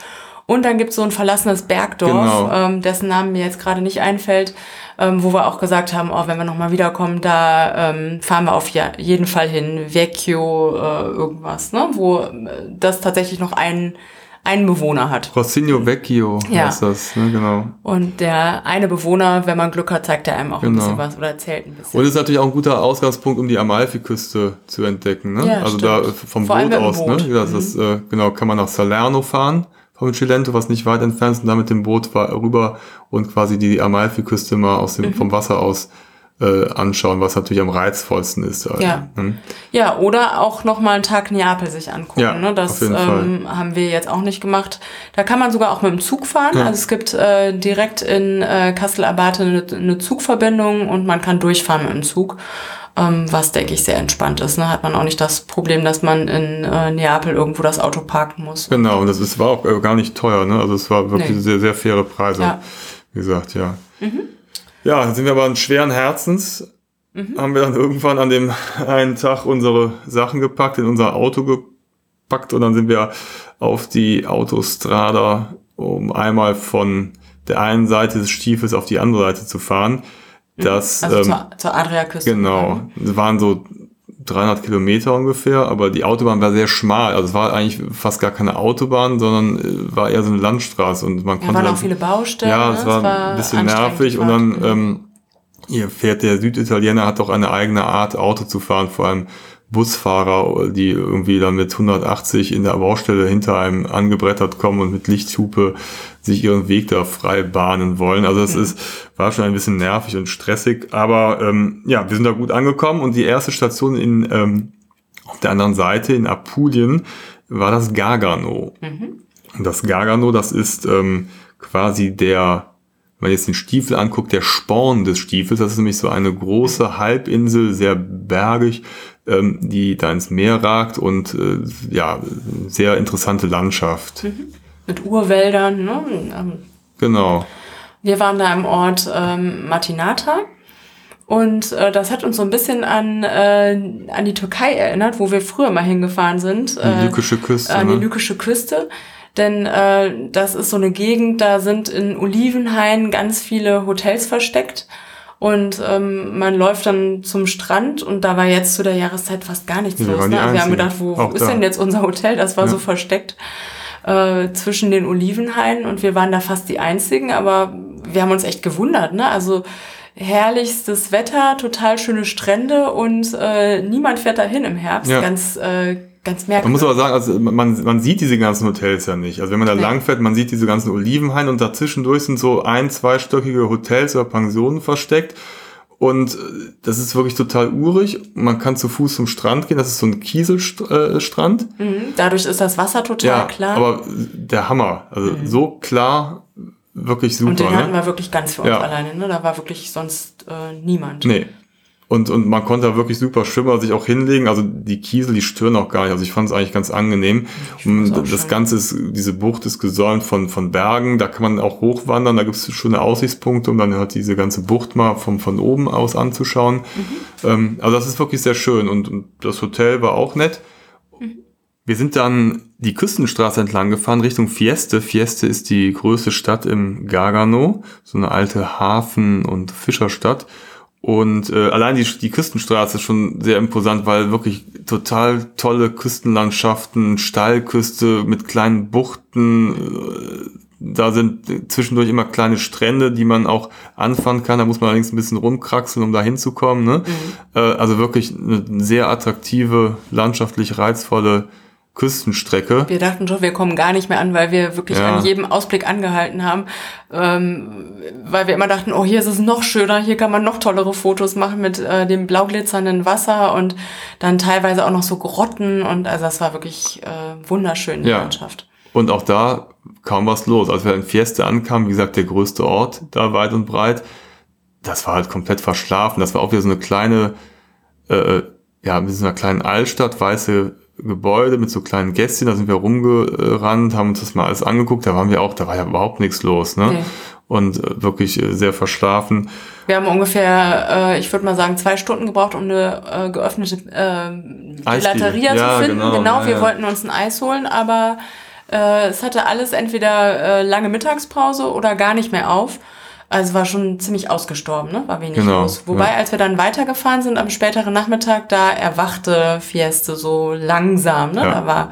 Und dann gibt's so ein verlassenes Bergdorf, Genau. ähm, dessen Namen mir jetzt gerade nicht einfällt, ähm, wo wir auch gesagt haben, oh, wenn wir noch mal wiederkommen, da ähm, fahren wir auf jeden Fall hin. Vecchio, äh, irgendwas, ne? Wo äh, das tatsächlich noch einen, einen Bewohner hat. Rossino Vecchio Ja. heißt das, ne, genau. Und der eine Bewohner, wenn man Glück hat, zeigt er einem auch ein Genau. bisschen was oder erzählt ein bisschen. Und es ist natürlich auch ein guter Ausgangspunkt, um die Amalfiküste zu entdecken. Ne? Ja, also stimmt. da äh, vom Vor Boot aus, Boot. ne? Das ist, äh, genau, kann man nach Salerno fahren vom Cilento, was nicht weit entfernt ist, und dann mit dem Boot wa- rüber und quasi die Amalfiküste mal aus Mhm. dem, vom Wasser aus äh, anschauen, was natürlich am reizvollsten ist. Halt. Ja. Hm? Ja, oder auch noch mal einen Tag Neapel sich angucken. Ja, ne? Das ähm, haben wir jetzt auch nicht gemacht. Da kann man sogar auch mit dem Zug fahren. Ja. Also es gibt äh, direkt in äh, Kassel-Abate eine, eine Zugverbindung und man kann durchfahren mit dem Zug. Ähm, was, denke ich, sehr entspannt ist. Ne? Hat man auch nicht das Problem, dass man in äh, Neapel irgendwo das Auto parken muss. Genau, und das ist, war auch äh, gar nicht teuer. Ne? Also es war wirklich nee. sehr, sehr faire Preise. Ja. Wie gesagt, ja. Mhm. Ja, dann sind wir aber einen schweren Herzens. Mhm. Haben wir dann irgendwann an dem einen Tag unsere Sachen gepackt, in unser Auto gepackt und dann sind wir auf die Autostrada, um einmal von der einen Seite des Stiefels auf die andere Seite zu fahren. Mhm. Das, also ähm, zur, zur Adriaküste. Genau. Es waren so 300 Kilometer ungefähr, aber die Autobahn war sehr schmal. Also es war eigentlich fast gar keine Autobahn, sondern äh, war eher so eine Landstraße und man ja, konnte. waren auch viele Baustellen. Ja, es, ne? war, war ein bisschen nervig und dann ähm, hier fährt der Süditaliener hat doch eine eigene Art Auto zu fahren, vor allem Busfahrer, die irgendwie dann mit 180 in der Baustelle hinter einem angebrettert kommen und mit Lichthupe sich ihren Weg da frei bahnen wollen. Also das mhm. ist, war schon ein bisschen nervig und stressig, aber ähm, ja, wir sind da gut angekommen und die erste Station in, ähm, auf der anderen Seite in Apulien war das Gargano. Mhm. Und das Gargano, das ist ähm, quasi der wenn man jetzt den Stiefel anguckt, der Sporn des Stiefels, das ist nämlich so eine große Halbinsel, sehr bergig, ähm, die da ins Meer ragt und äh, ja, sehr interessante Landschaft. Mhm. Mit Urwäldern, ne? Ähm, genau. Wir waren da im Ort ähm, Martinata. Und äh, das hat uns so ein bisschen an, äh, an die Türkei erinnert, wo wir früher mal hingefahren sind. Äh, die lykische Küste. An die ne? lykische Küste. Denn äh, das ist so eine Gegend, da sind in Olivenhain ganz viele Hotels versteckt. Und ähm, man läuft dann zum Strand und da war jetzt zu der Jahreszeit fast gar nichts los. Ne? Wir haben gedacht, wo, wo ist da. denn jetzt unser Hotel? Das war ja. so versteckt äh, zwischen den Olivenhainen und wir waren da fast die einzigen, aber wir haben uns echt gewundert. Ne? Also herrlichstes Wetter, total schöne Strände und äh, niemand fährt dahin im Herbst. Ja. Ganz äh, ganz merkwürdig. Man muss aber sagen, also man, man sieht diese ganzen Hotels ja nicht. Also wenn man da nee. langfährt, man sieht diese ganzen Olivenhaine und dazwischendurch sind so ein-, zweistöckige Hotels oder Pensionen versteckt. Und äh, das ist wirklich total urig. Man kann zu Fuß zum Strand gehen. Das ist so ein Kieselstrand. Äh, mhm. Dadurch ist das Wasser total ja, klar. Aber der Hammer. Also mhm. so klar, wirklich super. Und den ne? hatten wir wirklich ganz für uns ja. alleine. Ne? Da war wirklich sonst äh, niemand. Nee. Und, und man konnte da wirklich super Schwimmer sich auch hinlegen. Also die Kiesel, die stören auch gar nicht. Also ich fand es eigentlich ganz angenehm. Und das schön. Ganze ist, diese Bucht ist gesäumt von, von Bergen. Da kann man auch hochwandern. Da gibt es schöne Aussichtspunkte, um dann halt diese ganze Bucht mal von, von oben aus anzuschauen. Mhm. Ähm, also das ist wirklich sehr schön. Und, und das Hotel war auch nett. Mhm. Wir sind dann die Küstenstraße entlang gefahren Richtung Fieste. Fieste ist die größte Stadt im Gargano, so eine alte Hafen- und Fischerstadt. Und äh, allein die, die Küstenstraße ist schon sehr imposant, weil wirklich total tolle Küstenlandschaften, Steilküste mit kleinen Buchten. Äh, da sind zwischendurch immer kleine Strände, die man auch anfahren kann. Da muss man allerdings ein bisschen rumkraxeln, um da hinzukommen. Ne? Mhm. Äh, also wirklich eine sehr attraktive, landschaftlich reizvolle Küstenstrecke. Wir dachten schon, wir kommen gar nicht mehr an, weil wir wirklich ja. an jedem Ausblick angehalten haben. Ähm, weil wir immer dachten, oh, hier ist es noch schöner, hier kann man noch tollere Fotos machen mit äh, dem blauglitzernden Wasser und dann teilweise auch noch so Grotten und also das war wirklich äh, wunderschön, die ja. Landschaft. Und auch da kaum was los. Als wir in Fieste ankamen, wie gesagt, der größte Ort da weit und breit, das war halt komplett verschlafen. Das war auch wieder so eine kleine, äh, ja, mit so einer kleinen Altstadt, weiße Gebäude mit so kleinen Gästchen, da sind wir rumgerannt, haben uns das mal alles angeguckt, da waren wir auch, da war ja überhaupt nichts los, ne? Okay. Und äh, wirklich äh, sehr verschlafen. Wir haben ungefähr, äh, ich würde mal sagen, zwei Stunden gebraucht, um eine äh, geöffnete äh, Gelateria ja, zu finden. Genau, genau ja, wir ja. wollten uns ein Eis holen, aber äh, es hatte alles entweder äh, lange Mittagspause oder gar nicht mehr auf. Also war schon ziemlich ausgestorben, ne? War wenig genau, los. Wobei, ja. als wir dann weitergefahren sind am späteren Nachmittag, da erwachte Fieste so langsam, ne? Ja. Da war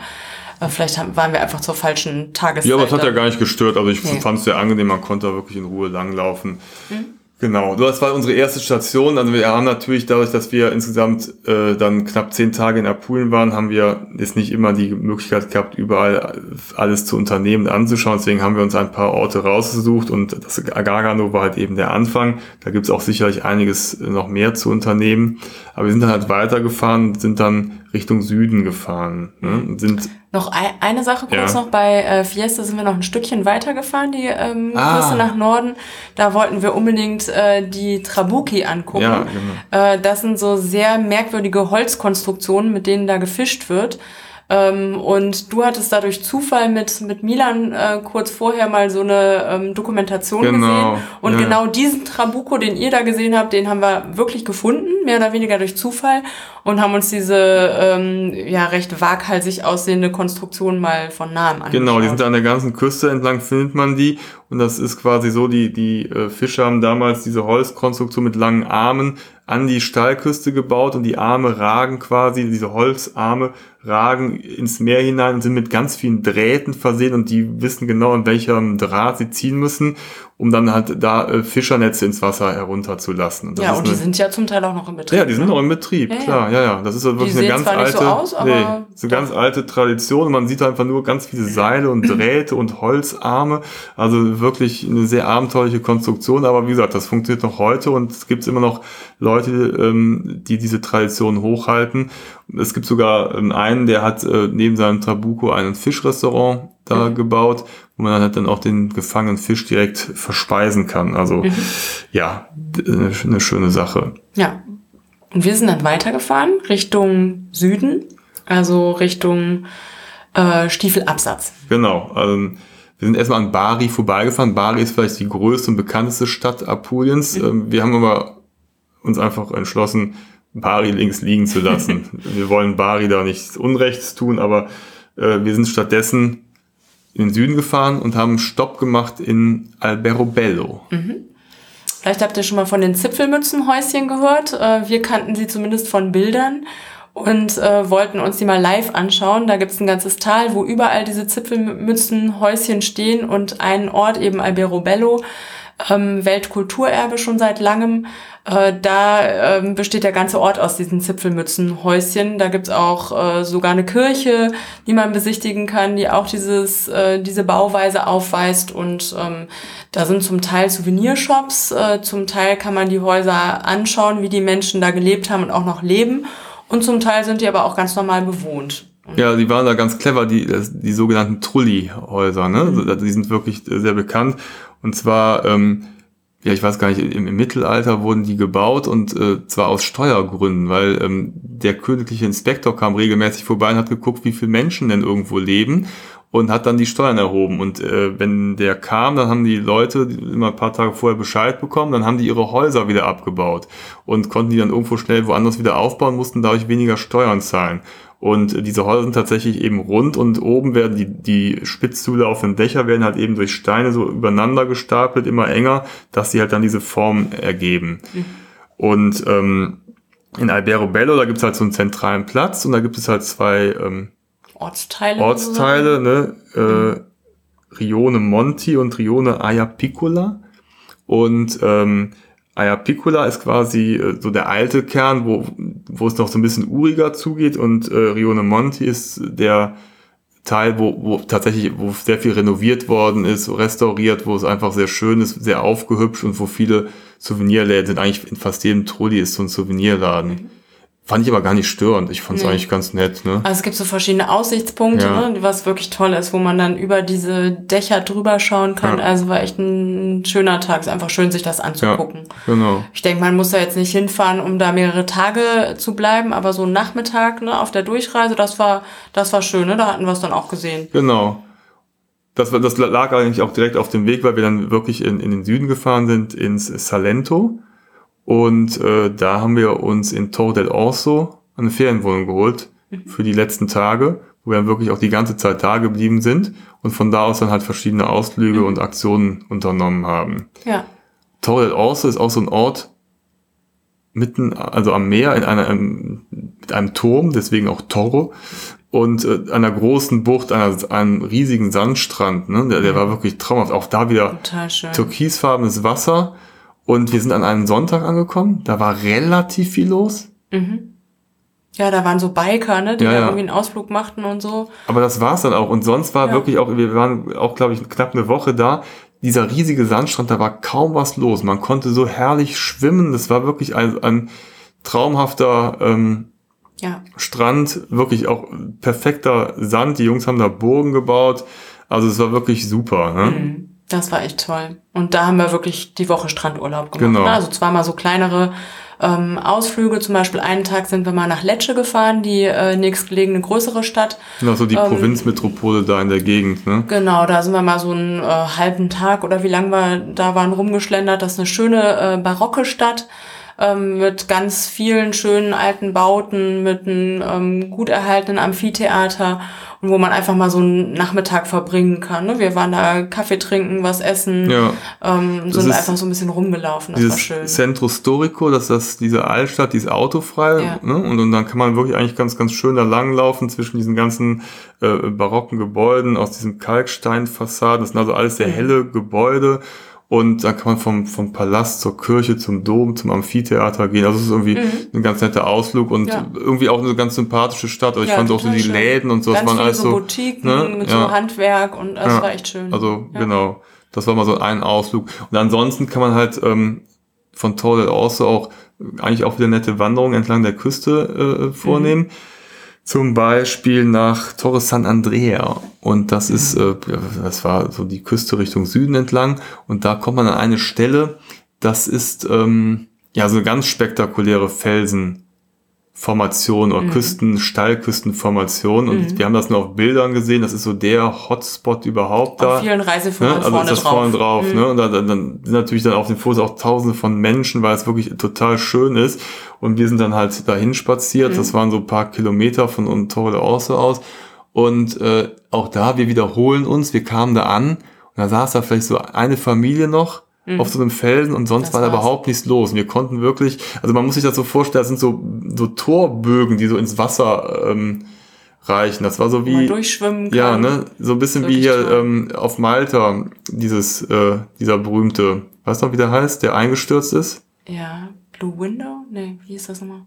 äh, Vielleicht waren wir einfach zur falschen Tageszeit. Ja, aber es hat ja gar nicht gestört. Also ich nee. fand es sehr angenehm, man konnte da wirklich in Ruhe langlaufen. Mhm. Genau, das war unsere erste Station. Also wir haben natürlich dadurch, dass wir insgesamt äh, dann knapp zehn Tage in Apulen waren, haben wir jetzt nicht immer die Möglichkeit gehabt, überall alles zu unternehmen, anzuschauen. Deswegen haben wir uns ein paar Orte rausgesucht und das Gargano war halt eben der Anfang. Da gibt's auch sicherlich einiges noch mehr zu unternehmen. Aber wir sind dann halt weitergefahren, sind dann Richtung Süden gefahren. Ne? Sind noch ein, eine Sache kurz ja. noch, bei äh, Fiesta sind wir noch ein Stückchen weitergefahren, die ähm, ah. Küste nach Norden. Da wollten wir unbedingt äh, die Trabuki angucken. Ja, genau. äh, das sind so sehr merkwürdige Holzkonstruktionen, mit denen da gefischt wird. Ähm, und du hattest da durch Zufall mit, mit Milan äh, kurz vorher mal so eine ähm, Dokumentation genau. gesehen. Und ja. genau diesen Trabuco, den ihr da gesehen habt, den haben wir wirklich gefunden, mehr oder weniger durch Zufall. Und haben uns diese ähm, ja recht waghalsig aussehende Konstruktion mal von nahem angeschaut. Genau, die sind an der ganzen Küste entlang, findet man die. Und das ist quasi so, die, die äh, Fischer haben damals diese Holzkonstruktion mit langen Armen an die Steilküste gebaut und die Arme ragen quasi, diese Holzarme ragen ins Meer hinein und sind mit ganz vielen Drähten versehen und die wissen genau, an welchem Draht sie ziehen müssen, um dann halt da äh, Fischernetze ins Wasser herunterzulassen. Ja, und die sind ja zum Teil auch noch im Betrieb. Ja, die sind ne? noch im Betrieb, ja, klar, ja, ja. Das ist halt wirklich eine ganz alte, so aus, nee, so ganz alte Tradition. Man sieht einfach nur ganz viele Seile und Drähte und Holzarme. Also wirklich eine sehr abenteuerliche Konstruktion. Aber wie gesagt, das funktioniert noch heute und es gibt immer noch Leute, ähm, die diese Tradition hochhalten. Es gibt sogar ähm, einen, der hat äh, neben seinem Trabuco ein Fischrestaurant da mhm. gebaut, wo man halt dann auch den gefangenen Fisch direkt verspeisen kann. Also mhm. ja, eine, schöne Sache. Ja. Und wir sind dann weitergefahren Richtung Süden, also Richtung äh, Stiefelabsatz. Genau. Also, wir sind erstmal an Bari vorbeigefahren. Bari ist vielleicht die größte und bekannteste Stadt Apuliens. Mhm. Ähm, wir haben aber uns einfach entschlossen, Bari links liegen zu lassen. wir wollen Bari da nichts Unrechts tun, aber äh, wir sind stattdessen in den Süden gefahren und haben Stopp gemacht in Alberobello. Mhm. Vielleicht habt ihr schon mal von den Zipfelmützenhäuschen gehört. Äh, wir kannten sie zumindest von Bildern und äh, wollten uns die mal live anschauen. Da gibt's ein ganzes Tal, wo überall diese Zipfelmützenhäuschen stehen und einen Ort, eben Alberobello, ähm, Weltkulturerbe schon seit langem. Äh, da ähm, besteht der ganze Ort aus diesen Zipfelmützenhäuschen. Da gibt's auch äh, sogar eine Kirche, die man besichtigen kann, die auch dieses, äh, diese Bauweise aufweist. Und ähm, da sind zum Teil Souvenirshops, äh, zum Teil kann man die Häuser anschauen, wie die Menschen da gelebt haben und auch noch leben. Und zum Teil sind die aber auch ganz normal bewohnt. Ja, die waren da ganz clever, die, die sogenannten Trulli-Häuser, ne? Mhm. Die sind wirklich sehr bekannt. Und zwar, ähm, ja, ich weiß gar nicht, im, im Mittelalter wurden die gebaut und äh, zwar aus Steuergründen, weil ähm, der königliche Inspektor kam regelmäßig vorbei und hat geguckt, wie viele Menschen denn irgendwo leben und hat dann die Steuern erhoben. Und äh, wenn der kam, dann haben die Leute immer ein paar Tage vorher Bescheid bekommen, dann haben die ihre Häuser wieder abgebaut und konnten die dann irgendwo schnell woanders wieder aufbauen, mussten dadurch weniger Steuern zahlen. Und diese Häuser sind tatsächlich eben rund und oben werden die, die spitz zulaufenden Dächer werden halt eben durch Steine so übereinander gestapelt, immer enger, dass sie halt dann diese Form ergeben. Mhm. Und ähm, in Albero Bello, da gibt es halt so einen zentralen Platz und da gibt es halt zwei ähm, Ortsteile. Ortsteile, ne? Äh, mhm. Rione Monti und Rione Ayapicola. Und ähm, Ayapicola ist quasi äh, so der alte Kern, wo, wo es noch so ein bisschen uriger zugeht und äh, Rione Monti ist der Teil, wo, wo tatsächlich, wo sehr viel renoviert worden ist, restauriert, wo es einfach sehr schön ist, sehr aufgehübscht und wo viele Souvenirläden sind. Eigentlich in fast jedem Trulli ist so ein Souvenirladen. Fand ich aber gar nicht störend. Ich fand es nee. eigentlich ganz nett. Ne? Also es gibt so verschiedene Aussichtspunkte, ja. ne, was wirklich toll ist, wo man dann über diese Dächer drüber schauen kann. Ja. Also war echt ein schöner Tag. Es ist einfach schön, sich das anzugucken. Ja, genau. Ich denke, man muss da jetzt nicht hinfahren, um da mehrere Tage zu bleiben, aber so ein Nachmittag ne, auf der Durchreise, das war, das war schön. Ne? Da hatten wir es dann auch gesehen. Genau. Das, das lag eigentlich auch direkt auf dem Weg, weil wir dann wirklich in, in den Süden gefahren sind, ins Salento. Und äh, da haben wir uns in Torre del Orso eine Ferienwohnung geholt mhm. für die letzten Tage, wo wir dann wirklich auch die ganze Zeit da geblieben sind und von da aus dann halt verschiedene Ausflüge mhm. und Aktionen unternommen haben. Ja. Torre del Orso ist auch so ein Ort mitten, also am Meer in einer, mit einem Turm, deswegen auch Toro und äh, einer großen Bucht, einer, einem riesigen Sandstrand, ne? der, der war wirklich traumhaft. Auch da wieder türkisfarbenes Wasser und wir sind an einem Sonntag angekommen, da war relativ viel los. Mhm. Ja, da waren so Biker, ne, die ja, da irgendwie einen Ausflug machten und so. Aber das war's dann auch. Und sonst war ja. wirklich auch, wir waren auch, glaube ich, knapp eine Woche da. Dieser riesige Sandstrand, da war kaum was los. Man konnte so herrlich schwimmen. Das war wirklich ein, ein traumhafter ähm, Ja. Strand, wirklich auch perfekter Sand. Die Jungs haben da Burgen gebaut. Also es war wirklich super. Ne? Mhm. Das war echt toll. Und da haben wir wirklich die Woche Strandurlaub gemacht. Genau. Ne? Also zweimal so kleinere ähm, Ausflüge. Zum Beispiel einen Tag sind wir mal nach Lecce gefahren, die äh, nächstgelegene größere Stadt. Genau, so die Ähm, Provinzmetropole da in der Gegend. Ne? Genau, da sind wir mal so einen äh, halben Tag oder wie lange wir da waren rumgeschlendert. Das ist eine schöne äh, barocke Stadt ähm, mit ganz vielen schönen alten Bauten, mit einem ähm, gut erhaltenen Amphitheater und wo man einfach mal so einen Nachmittag verbringen kann. Ne? Wir waren da Kaffee trinken, was essen, Ja. ähm, sind ist einfach so ein bisschen rumgelaufen. Das war schön. Centro Storico, das ist das, diese Altstadt, die ist autofrei. Ja. Ne? Und, und dann kann man wirklich eigentlich ganz, ganz schön da langlaufen zwischen diesen ganzen äh, barocken Gebäuden aus diesen Kalksteinfassaden. Das sind also alles sehr Mhm. helle Gebäude. Und dann kann man vom, vom Palast zur Kirche, zum Dom, zum Amphitheater gehen. Also es ist irgendwie ein ganz netter Ausflug und Mhm. Ja. irgendwie auch eine ganz sympathische Stadt. Also ich Ja, fand auch so die schön. Läden und so, das Ganz waren viele alles so so. Boutiquen ne? mit Ja. so Handwerk und das war echt schön. Also genau, das war mal so ein Ausflug. Und ansonsten kann man halt ähm, von Torre del Orso auch eigentlich auch wieder nette Wanderungen entlang der Küste äh, vornehmen. Zum Beispiel nach Torre San Andrea. Und das ist, äh, das war so die Küste Richtung Süden entlang. Und da kommt man an eine Stelle, das ist ähm, ja so eine ganz spektakuläre Felsenformation oder Küsten, Steilküstenformation. Und wir haben das nur auf Bildern gesehen. Das ist so der Hotspot überhaupt da. Auf vielen Ne? Reiseführern Also vorne ist das drauf. Mhm. vorne drauf. Ne? Und dann, dann, dann sind natürlich dann auf den Fotos auch tausende von Menschen, weil es wirklich total schön ist. Und wir sind dann halt dahin spaziert. Mhm. Das waren so ein paar Kilometer von Un Torre de Orso aus. Und äh, auch da, wir wiederholen uns. Wir kamen da an und da saß da vielleicht so eine Familie noch auf so einem Felsen und sonst Mhm. Das war da überhaupt nichts los. Und wir konnten wirklich, also man muss sich das so vorstellen, das sind so, so Torbögen, die so ins Wasser ähm, reichen. Das war so wie, durchschwimmen kann. ja, ne, so ein bisschen wie hier ähm, auf Malta, dieses, äh, dieser berühmte, weißt du noch, wie der heißt, der eingestürzt ist? Ja, Blue Window? Nee, wie ist das nochmal?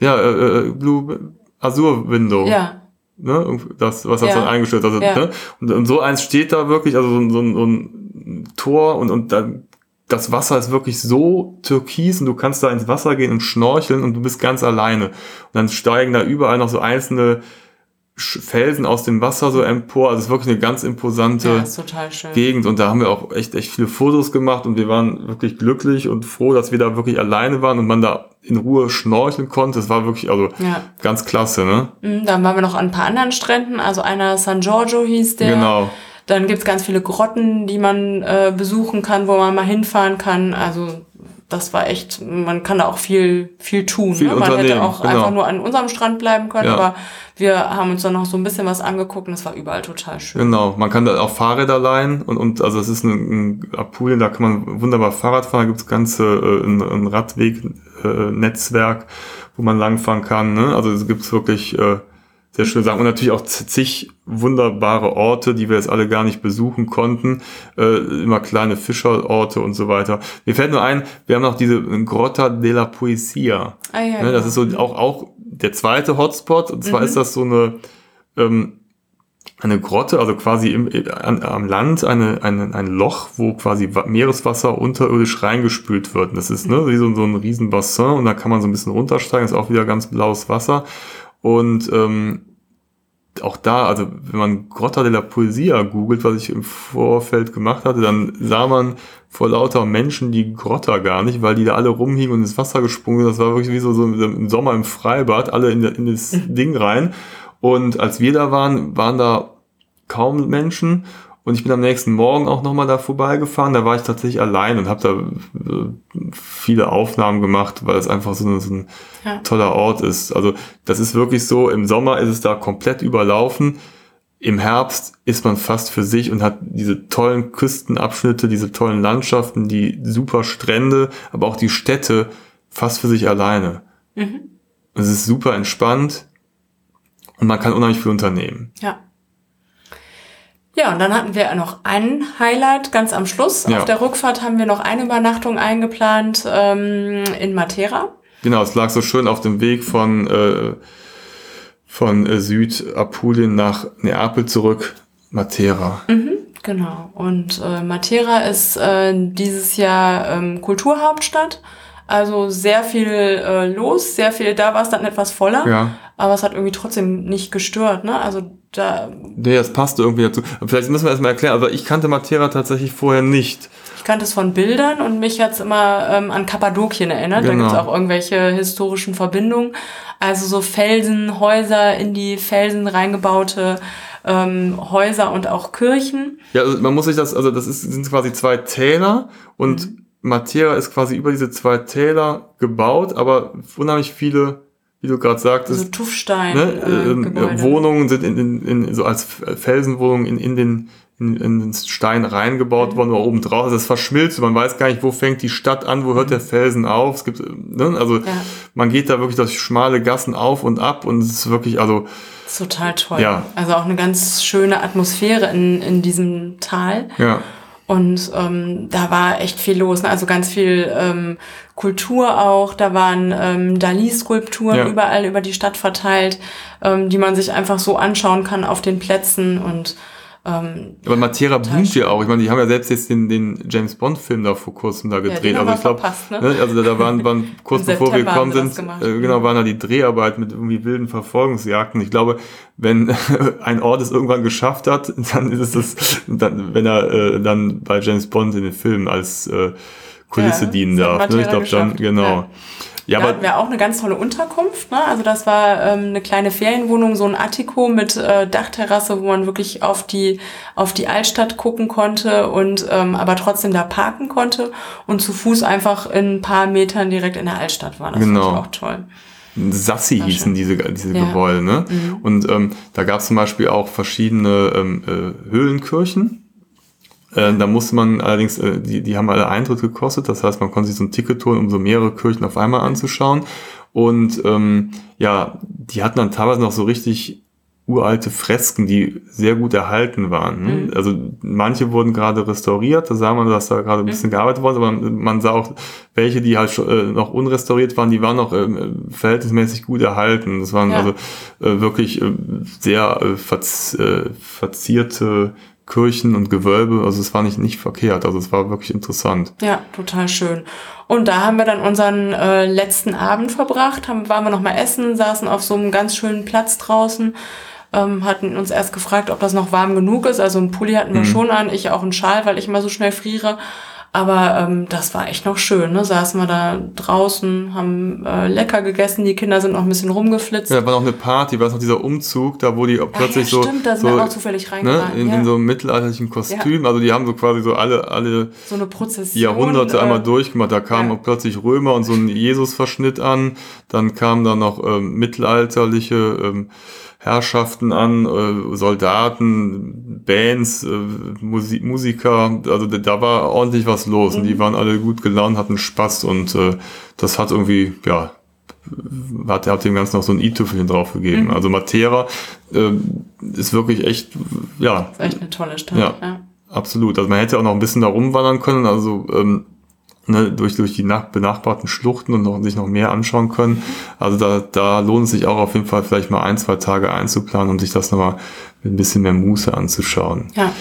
Ja, äh, äh, Blue Azur Window. Ja, Ne? Das, was hat Ja. dann eingestürzt? Also, Ja. ne? und, und so eins steht da wirklich, also so, ein- so, ein- so ein Tor und, und dann das Wasser ist wirklich so türkis und du kannst da ins Wasser gehen und schnorcheln und du bist ganz alleine. Und dann steigen da überall noch so einzelne Felsen aus dem Wasser so empor. Also es ist wirklich eine ganz imposante ja. Gegend und da haben wir auch echt, echt viele Fotos gemacht und wir waren wirklich glücklich und froh, dass wir da wirklich alleine waren und man da in Ruhe schnorcheln konnte. Das war wirklich, also Ja. ganz klasse, ne? Mhm, Dann waren wir noch an ein paar anderen Stränden. Also einer San Giorgio hieß der. Genau. Dann gibt's ganz viele Grotten, die man äh, besuchen kann, wo man mal hinfahren kann. Also das war echt, man kann da auch viel, viel tun. Viel ne? Man hätte auch genau. einfach nur an unserem Strand bleiben können, Ja. aber wir haben uns dann noch so ein bisschen was angeguckt und es war überall total schön. Genau, man kann da auch Fahrräder leihen und, und also es ist ein, ein Apulien, da kann man wunderbar Fahrrad fahren, da gibt's ganze äh, ein, ein Radweg-Netzwerk, wo man langfahren kann. Ne? Also es gibt's wirklich äh, sehr schöne Sachen und natürlich auch zig wunderbare Orte, die wir jetzt alle gar nicht besuchen konnten. Äh, immer kleine Fischerorte und so weiter. Mir fällt nur ein, wir haben noch diese Grotta della Poesia. Ah, ja, Ne, das ist so genau. auch, auch der zweite Hotspot. Und zwar Mhm. ist das so eine, ähm, eine Grotte, also quasi im, an, am Land eine, eine, ein Loch, wo quasi Wa- Meereswasser unterirdisch reingespült wird. Und das ist ne, wie so, so ein riesen Bassin und da kann man so ein bisschen runtersteigen, ist auch wieder ganz blaues Wasser. Und ähm, auch da, also wenn man Grotta della Poesia googelt, was ich im Vorfeld gemacht hatte, dann sah man vor lauter Menschen die Grotta gar nicht, weil die da alle rumhingen und ins Wasser gesprungen sind. Das war wirklich wie so, so im Sommer im Freibad, alle in, in das Ding rein. Und als wir da waren, waren da kaum Menschen. Und ich bin am nächsten Morgen auch nochmal da vorbeigefahren. Da war ich tatsächlich allein und habe da äh, viele Aufnahmen gemacht, weil es einfach so, ein- so ein Ja. toller Ort ist. Also das ist wirklich so, im Sommer ist es da komplett überlaufen. Im Herbst ist man fast für sich und hat diese tollen Küstenabschnitte, diese tollen Landschaften, die super Strände, aber auch die Städte fast für sich alleine. Es ist super entspannt und man kann unheimlich viel unternehmen. Ja. Ja, und dann hatten wir noch ein Highlight ganz am Schluss. Ja. Auf der Rückfahrt haben wir noch eine Übernachtung eingeplant ähm, in Matera. Genau, es lag so schön auf dem Weg von, äh, von äh, Südapulien nach Neapel zurück, Matera. Genau. Und äh, Matera ist äh, dieses Jahr ähm, Kulturhauptstadt. Also sehr viel äh, los, sehr viel, da war es dann etwas voller, Ja. aber es hat irgendwie trotzdem nicht gestört, ne? Also da, Nee, das passte irgendwie dazu. Vielleicht müssen wir erstmal erklären, aber ich kannte Matera tatsächlich vorher nicht. ich kannte es von Bildern und mich hat's immer ähm, an Kappadokien erinnert. Da Genau. gibt's auch irgendwelche historischen Verbindungen. Also so Felsen, Häuser in die Felsen reingebaute ähm, Häuser und auch Kirchen. Ja, also man muss sich das, also das ist, sind quasi zwei Täler und Matera ist quasi über diese zwei Täler gebaut, aber unheimlich viele, wie du gerade sagtest, So Tuffstein ne, äh, ähm, Gebäude. Wohnungen sind in, in, in, so als Felsenwohnungen in, in den in, in den Stein reingebaut worden oder oben drauf. Also es verschmilzt, man weiß gar nicht, wo fängt die Stadt an, wo hört der Felsen auf. Es gibt, ne, also Ja. man geht da wirklich durch schmale Gassen auf und ab und es ist wirklich, also ist total toll. Ja. Also auch eine ganz schöne Atmosphäre in, in diesem Tal. ja. Und ähm, da war echt viel los. Ne? Also ganz viel ähm, Kultur auch. Da waren ähm, Dali-Skulpturen Ja. überall über die Stadt verteilt, ähm, die man sich einfach so anschauen kann auf den Plätzen. Und ähm, Aber Matera boomt ja auch. Ich meine, die haben ja selbst jetzt den, den James Bond Film da vor kurzem da gedreht. haben also ich glaube, ne? ne? also da, waren, waren kurz bevor wir gekommen sind, gemacht. äh, genau, waren da die Dreharbeiten mit irgendwie wilden Verfolgungsjagden. Ich glaube, wenn ein Ort es irgendwann geschafft hat, dann ist es das, dann, wenn er äh, dann bei James Bond in den Filmen als äh, Kulisse Ja, dienen darf. Ne? Ich glaube dann, genau. Ja. Ja, da aber hatten wir auch eine ganz tolle Unterkunft. Ne? Also das war ähm, eine kleine Ferienwohnung, so ein Attico mit äh, Dachterrasse, wo man wirklich auf die auf die Altstadt gucken konnte und ähm, aber trotzdem da parken konnte und zu Fuß einfach in ein paar Metern direkt in der Altstadt war. Das Genau. ich auch toll. Sassi hießen diese, diese Ja. Mhm. Gebäude, ne? Und ähm, da gab es zum Beispiel auch verschiedene ähm, äh, Höhlenkirchen. Äh, da musste man allerdings, äh, die, die haben alle Eintritt gekostet, das heißt, man konnte sich so ein Ticket holen, um so mehrere Kirchen auf einmal anzuschauen. Und ähm, ja, die hatten dann teilweise noch so richtig uralte Fresken, die sehr gut erhalten waren. Ne? Mhm. Also manche wurden gerade restauriert, da sah man, dass da gerade ein Mhm. bisschen gearbeitet wurde, aber man sah auch welche, die halt schon, äh, noch unrestauriert waren, die waren noch ähm, verhältnismäßig gut erhalten. Das waren Ja. also äh, wirklich äh, sehr äh, verz, äh, verzierte Kirchen und Gewölbe. Also es war nicht, nicht verkehrt. Also es war wirklich interessant. Ja, total schön. Und da haben wir dann unseren äh, letzten Abend verbracht, haben, waren wir noch mal essen, saßen auf so einem ganz schönen Platz draußen, ähm, hatten uns erst gefragt, ob das noch warm genug ist. Also einen Pulli hatten wir schon an, ich auch einen Schal, weil ich immer so schnell friere. Aber ähm, das war echt noch schön. Ne? Saßen wir da draußen, haben äh, lecker gegessen, die Kinder sind noch ein bisschen rumgeflitzt. Ja, da war noch eine Party, war es noch dieser Umzug, da wo die plötzlich Ah ja, so, stimmt, da sind so zufällig ne, in, ja. in so einem mittelalterlichen Kostüm. Also die haben so quasi so alle, alle so eine Prozession. Jahrhunderte äh, einmal durchgemacht. Da kamen plötzlich Römer und so ein Jesus-Verschnitt an. Dann kamen da noch ähm, mittelalterliche ähm, Herrschaften an, äh, Soldaten, Bands, äh, Musi Musiker. Also da, war ordentlich was los und Mhm. die waren alle gut gelaunt, hatten Spaß und äh, das hat irgendwie, ja, hat, hat dem Ganzen noch so ein i-Tüpfelchen draufgegeben. Mhm. Also Matera äh, ist wirklich echt, ja, ist echt eine tolle Stadt. Ja. ja. Absolut. Also man hätte auch noch ein bisschen da rumwandern können, also ähm, ne, durch, durch die nach, benachbarten Schluchten und noch, sich noch mehr anschauen können. Also da, da lohnt es sich auch auf jeden Fall vielleicht mal ein, zwei Tage einzuplanen, um sich das nochmal mit ein bisschen mehr Muße anzuschauen. Ja.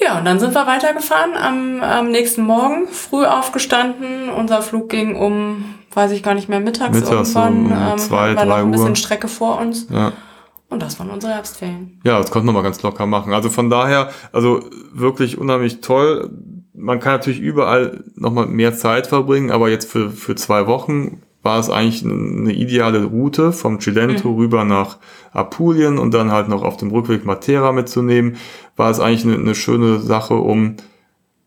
Ja, und dann sind wir weitergefahren am, am nächsten Morgen, früh aufgestanden. Unser Flug ging um, weiß ich gar nicht mehr, mittags, Mittags irgendwann. um ähm, zwei, wir drei ein bisschen Uhr. Strecke vor uns. Ja. Und das waren unsere Herbstferien. Ja, das konnte man mal ganz locker machen. Also von daher, also wirklich unheimlich toll. Man kann natürlich überall nochmal mehr Zeit verbringen, aber jetzt für, für zwei Wochen war es eigentlich eine ideale Route vom Cilento rüber nach Apulien und dann halt noch auf dem Rückweg Matera mitzunehmen. War es eigentlich eine, eine schöne Sache, um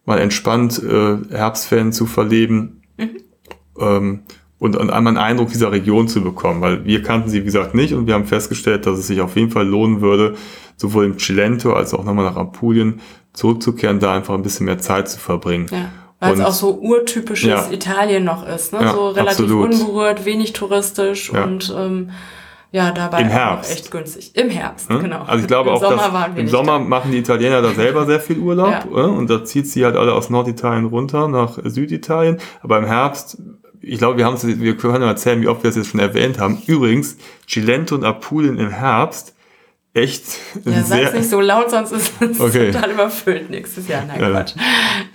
mal entspannt äh, Herbstferien zu verleben. Ähm, und und einmal einen Eindruck dieser Region zu bekommen, weil wir kannten sie, wie gesagt, nicht und wir haben festgestellt, dass es sich auf jeden Fall lohnen würde, sowohl im Cilento als auch nochmal nach Apulien zurückzukehren, da einfach ein bisschen mehr Zeit zu verbringen. Ja. Weil es auch so urtypisches Ja. Italien noch ist. Ne? Ja, so relativ absolut. unberührt, wenig touristisch Ja. und ähm, ja, dabei Im auch Herbst. echt günstig. Im Herbst, Ne? genau. Also ich glaube Im auch, Sommer dass im Sommer da. machen die Italiener da selber sehr viel Urlaub äh, und da zieht sie halt alle aus Norditalien runter nach Süditalien. Aber im Herbst, ich glaube, wir haben es, wir können erzählen, wie oft wir es jetzt schon erwähnt haben. Übrigens, Cilento und Apulien im Herbst echt Ja, sag's nicht so laut, sonst ist es Okay. total überfüllt nächstes Jahr. Nein, Ja. Quatsch.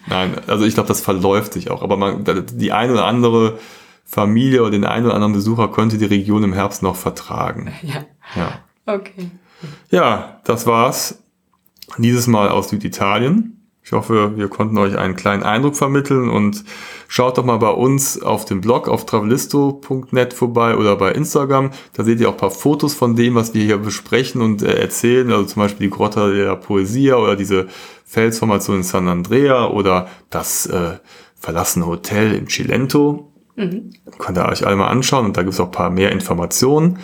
Nein, also ich glaube, das verläuft sich auch. Aber man, die eine oder andere Familie oder den einen oder anderen Besucher könnte die Region im Herbst noch vertragen. Ja, Ja. okay. Ja, das war's. Dieses Mal aus Süditalien. Ich hoffe, wir konnten euch einen kleinen Eindruck vermitteln und schaut doch mal bei uns auf dem Blog auf travelisto.net vorbei oder bei Instagram. Da seht ihr auch ein paar Fotos von dem, was wir hier besprechen und äh, erzählen. Also zum Beispiel die Grotta der Poesia oder diese Felsformation in San Andrea oder das äh, verlassene Hotel in Cilento. Könnt ihr euch alle mal anschauen und da gibt es auch ein paar mehr Informationen.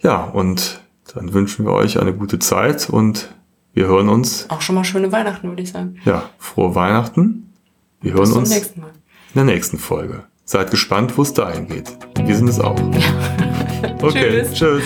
Ja, und dann wünschen wir euch eine gute Zeit und wir hören uns. Auch schon mal schöne Weihnachten, würde ich sagen. Ja, frohe Weihnachten. Wir hören Bis zum uns in nächsten Mal. der nächsten Folge. Seid gespannt, wo es dahin geht. Wir sind es auch. Okay, Tschüss. tschüss.